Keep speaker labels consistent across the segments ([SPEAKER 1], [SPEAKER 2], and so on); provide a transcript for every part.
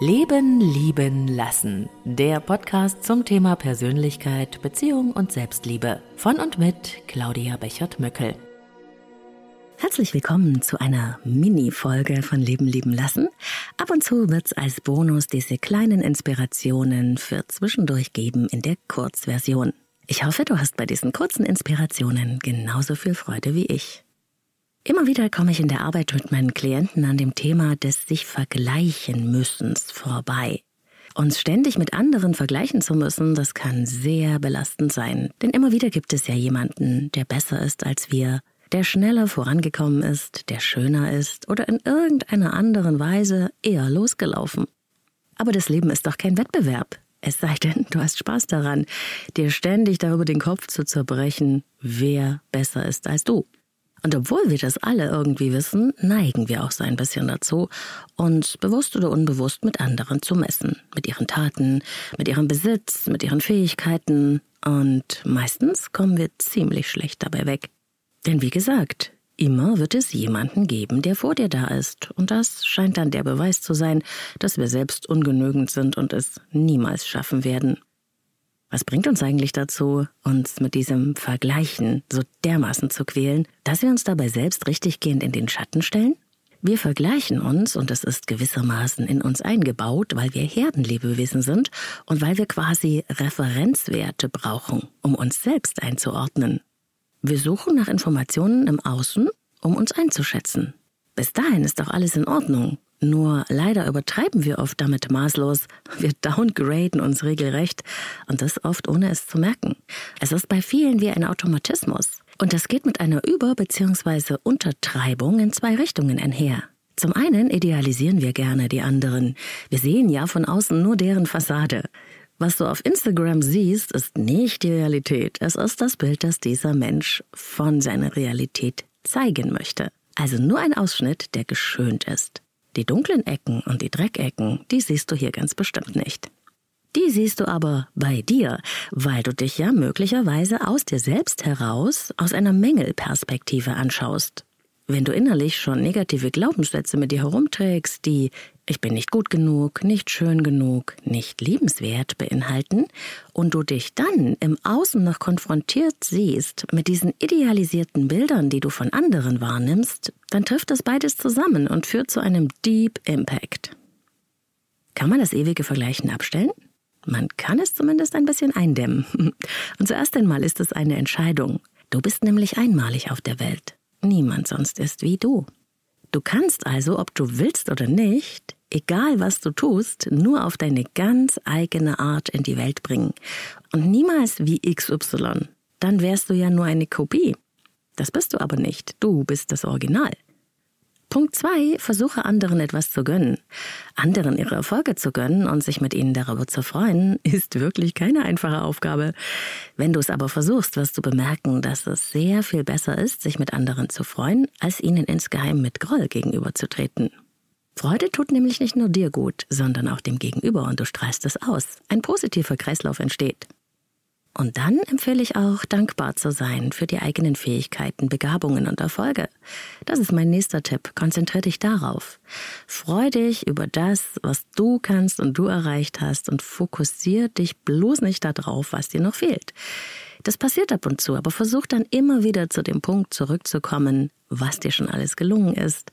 [SPEAKER 1] Leben, Lieben, Lassen. Der Podcast zum Thema Persönlichkeit, Beziehung und Selbstliebe. Von und mit Claudia Bechert-Möckel. Herzlich willkommen zu einer Mini-Folge von Leben, Lieben, Lassen. Ab und zu wird's als Bonus diese kleinen Inspirationen für zwischendurch geben in der Kurzversion. Ich hoffe, du hast bei diesen kurzen Inspirationen genauso viel Freude wie ich. Immer wieder komme ich in der Arbeit mit meinen Klienten an dem Thema des sich vergleichen müssens vorbei. Uns ständig mit anderen vergleichen zu müssen, das kann sehr belastend sein. Denn immer wieder gibt es ja jemanden, der besser ist als wir, der schneller vorangekommen ist, der schöner ist oder in irgendeiner anderen Weise eher losgelaufen. Aber das Leben ist doch kein Wettbewerb. Es sei denn, du hast Spaß daran, dir ständig darüber den Kopf zu zerbrechen, wer besser ist als du. Und obwohl wir das alle irgendwie wissen, neigen wir auch so ein bisschen dazu, uns bewusst oder unbewusst mit anderen zu messen. Mit ihren Taten, mit ihrem Besitz, mit ihren Fähigkeiten. Und meistens kommen wir ziemlich schlecht dabei weg. Denn wie gesagt, immer wird es jemanden geben, der vor dir da ist. Und das scheint dann der Beweis zu sein, dass wir selbst ungenügend sind und es niemals schaffen werden. Was bringt uns eigentlich dazu, uns mit diesem Vergleichen so dermaßen zu quälen, dass wir uns dabei selbst richtiggehend in den Schatten stellen? Wir vergleichen uns, und das ist gewissermaßen in uns eingebaut, weil wir Herdenlebewesen sind und weil wir quasi Referenzwerte brauchen, um uns selbst einzuordnen. Wir suchen nach Informationen im Außen, um uns einzuschätzen. Bis dahin ist doch alles in Ordnung. Nur leider übertreiben wir oft damit maßlos. Wir downgraden uns regelrecht und das oft ohne es zu merken. Es ist bei vielen wie ein Automatismus. Und das geht mit einer Über- bzw. Untertreibung in zwei Richtungen einher. Zum einen idealisieren wir gerne die anderen. Wir sehen ja von außen nur deren Fassade. Was du auf Instagram siehst, ist nicht die Realität. Es ist das Bild, das dieser Mensch von seiner Realität zeigen möchte. Also nur ein Ausschnitt, der geschönt ist. Die dunklen Ecken und die Dreckecken, die siehst du hier ganz bestimmt nicht. Die siehst du aber bei dir, weil du dich ja möglicherweise aus dir selbst heraus aus einer Mängelperspektive anschaust. Wenn du innerlich schon negative Glaubenssätze mit dir herumträgst, die ich bin nicht gut genug, nicht schön genug, nicht liebenswert beinhalten, und du dich dann im Außen noch konfrontiert siehst mit diesen idealisierten Bildern, die du von anderen wahrnimmst, dann trifft das beides zusammen und führt zu einem Deep Impact. Kann man das ewige Vergleichen abstellen? Man kann es zumindest ein bisschen eindämmen. Und zuerst einmal ist es eine Entscheidung. Du bist nämlich einmalig auf der Welt. Niemand sonst ist wie du. Du kannst also, ob du willst oder nicht, egal was du tust, nur auf deine ganz eigene Art in die Welt bringen. Und niemals wie XY. Dann wärst du ja nur eine Kopie. Das bist du aber nicht. Du bist das Original. Punkt zwei, versuche anderen etwas zu gönnen. Anderen ihre Erfolge zu gönnen und sich mit ihnen darüber zu freuen, ist wirklich keine einfache Aufgabe. Wenn du es aber versuchst, wirst du bemerken, dass es sehr viel besser ist, sich mit anderen zu freuen, als ihnen insgeheim mit Groll gegenüberzutreten. Freude tut nämlich nicht nur dir gut, sondern auch dem Gegenüber und du strahlst es aus. Ein positiver Kreislauf entsteht. Und dann empfehle ich auch, dankbar zu sein für die eigenen Fähigkeiten, Begabungen und Erfolge. Das ist mein nächster Tipp. Konzentriere dich darauf. Freu dich über das, was du kannst und du erreicht hast und fokussiere dich bloß nicht darauf, was dir noch fehlt. Das passiert ab und zu, aber versuch dann immer wieder zu dem Punkt zurückzukommen, was dir schon alles gelungen ist,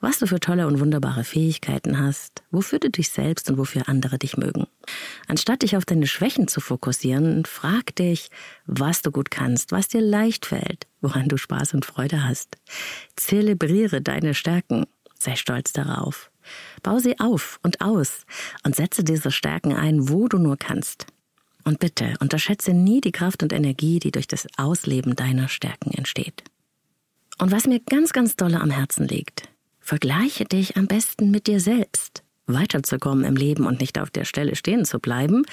[SPEAKER 1] was du für tolle und wunderbare Fähigkeiten hast, wofür du dich selbst und wofür andere dich mögen. Anstatt dich auf deine Schwächen zu fokussieren, frag dich, was du gut kannst, was dir leicht fällt, woran du Spaß und Freude hast. Zelebriere deine Stärken, sei stolz darauf. Bau sie auf und aus und setze diese Stärken ein, wo du nur kannst. Und bitte unterschätze nie die Kraft und Energie, die durch das Ausleben deiner Stärken entsteht. Und was mir ganz, ganz dolle am Herzen liegt, vergleiche dich am besten mit dir selbst. Weiterzukommen im Leben und nicht auf der Stelle stehen zu bleiben,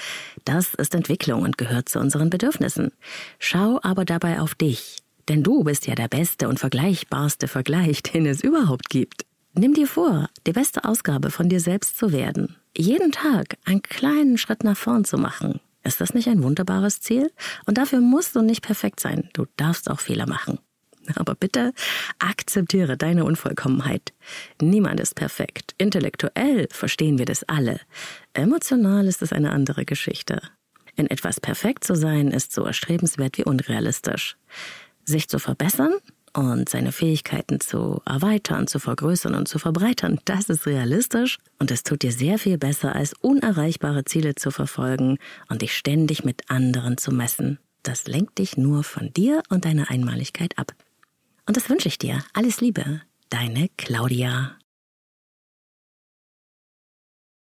[SPEAKER 1] das ist Entwicklung und gehört zu unseren Bedürfnissen. Schau aber dabei auf dich, denn du bist ja der beste und vergleichbarste Vergleich, den es überhaupt gibt. Nimm dir vor, die beste Ausgabe von dir selbst zu werden. Jeden Tag einen kleinen Schritt nach vorn zu machen, ist das nicht ein wunderbares Ziel? Und dafür musst du nicht perfekt sein. Du darfst auch Fehler machen. Aber bitte akzeptiere deine Unvollkommenheit. Niemand ist perfekt. Intellektuell verstehen wir das alle. Emotional ist es eine andere Geschichte. In etwas perfekt zu sein, ist so erstrebenswert wie unrealistisch. Sich zu verbessern und seine Fähigkeiten zu erweitern, zu vergrößern und zu verbreitern, das ist realistisch und es tut dir sehr viel besser, als unerreichbare Ziele zu verfolgen und dich ständig mit anderen zu messen. Das lenkt dich nur von dir und deiner Einmaligkeit ab. Und das wünsche ich dir. Alles Liebe. Deine Claudia.